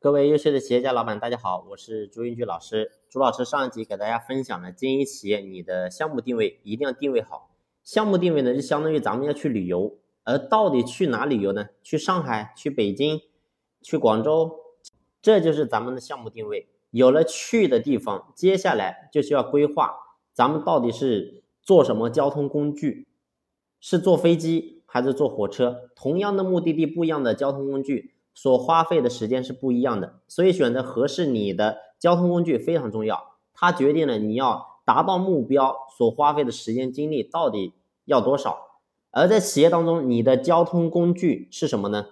各位优秀的企业家老板，大家好，我是朱英举老师。朱老师上一集给大家分享了经营企业，你的项目定位一定要定位好。项目定位呢，就相当于咱们要去旅游，而到底去哪旅游呢？去上海、去北京、去广州，这就是咱们的项目定位。有了去的地方，接下来就需要规划，咱们到底是坐什么交通工具？是坐飞机还是坐火车？同样的目的地，不一样的交通工具。所花费的时间是不一样的，所以选择合适你的交通工具非常重要。它决定了你要达到目标所花费的时间精力到底要多少。而在企业当中，你的交通工具是什么呢？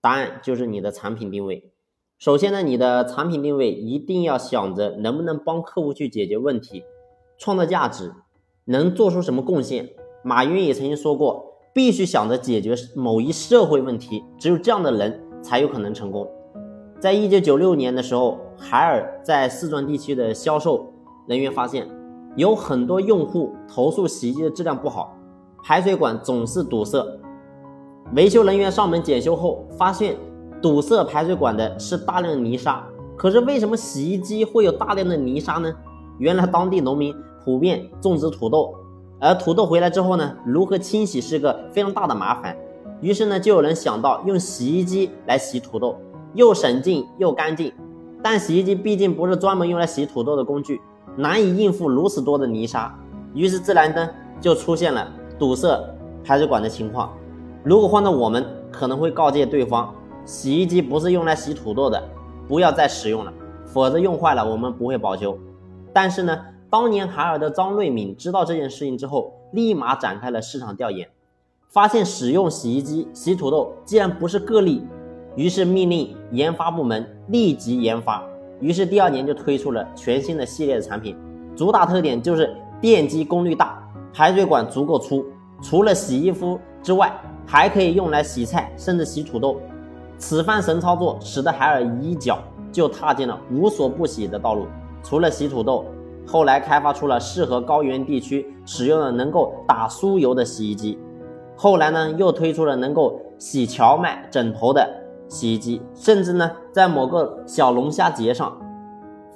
答案就是你的产品定位。首先呢，你的产品定位一定要想着能不能帮客户去解决问题，创造价值，能做出什么贡献。马云也曾经说过，必须想着解决某一社会问题，只有这样的人。才有可能成功。在一九九六年的时候，海尔在四川地区的销售人员发现，有很多用户投诉洗衣机的质量不好，排水管总是堵塞。维修人员上门检修后，发现堵塞排水管的是大量泥沙。可是为什么洗衣机会有大量的泥沙呢？原来当地农民普遍种植土豆，而土豆回来之后呢，如何清洗是个非常大的麻烦。于是呢，就有人想到用洗衣机来洗土豆，又省劲又干净。但洗衣机毕竟不是专门用来洗土豆的工具，难以应付如此多的泥沙。于是自然呢，就出现了堵塞排水管的情况。如果换到我们，可能会告诫对方，洗衣机不是用来洗土豆的，不要再使用了，否则用坏了我们不会保修。但是呢，当年海尔的张瑞敏知道这件事情之后，立马展开了市场调研。发现使用洗衣机洗土豆竟然不是个例，于是命令研发部门立即研发。于是第二年就推出了全新的系列的产品，主打特点就是电机功率大，排水管足够粗，除了洗衣服之外，还可以用来洗菜，甚至洗土豆。此番神操作使得海尔一脚就踏进了无所不洗的道路。除了洗土豆，后来开发出了适合高原地区使用的能够打酥油的洗衣机。后来呢，又推出了能够洗荞麦枕头的洗衣机，甚至呢，在某个小龙虾节上，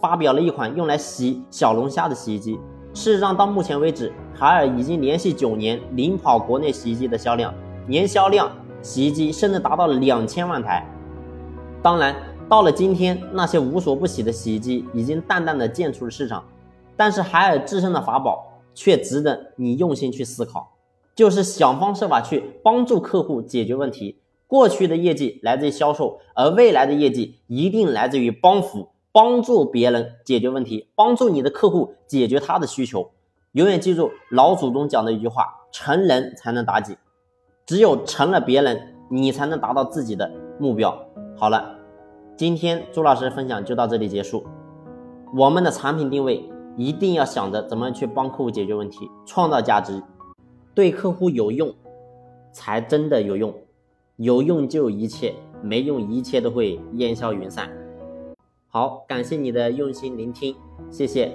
发表了一款用来洗小龙虾的洗衣机。事实上，到目前为止，海尔已经连续九年领跑国内洗衣机的销量，年销量洗衣机甚至达到了两千万台。当然，到了今天，那些无所不洗的洗衣机已经淡淡的渐出了市场，但是海尔自身的法宝却值得你用心去思考。就是想方设法去帮助客户解决问题。过去的业绩来自于销售，而未来的业绩一定来自于帮扶，帮助别人解决问题，帮助你的客户解决他的需求。永远记住老祖宗讲的一句话：成人才能达己，只有成了别人，你才能达到自己的目标。好了，今天朱老师分享就到这里结束。我们的产品定位一定要想着怎么去帮客户解决问题，创造价值。对客户有用，才真的有用。有用就一切，没用一切都会烟消云散。好，感谢你的用心聆听，谢谢。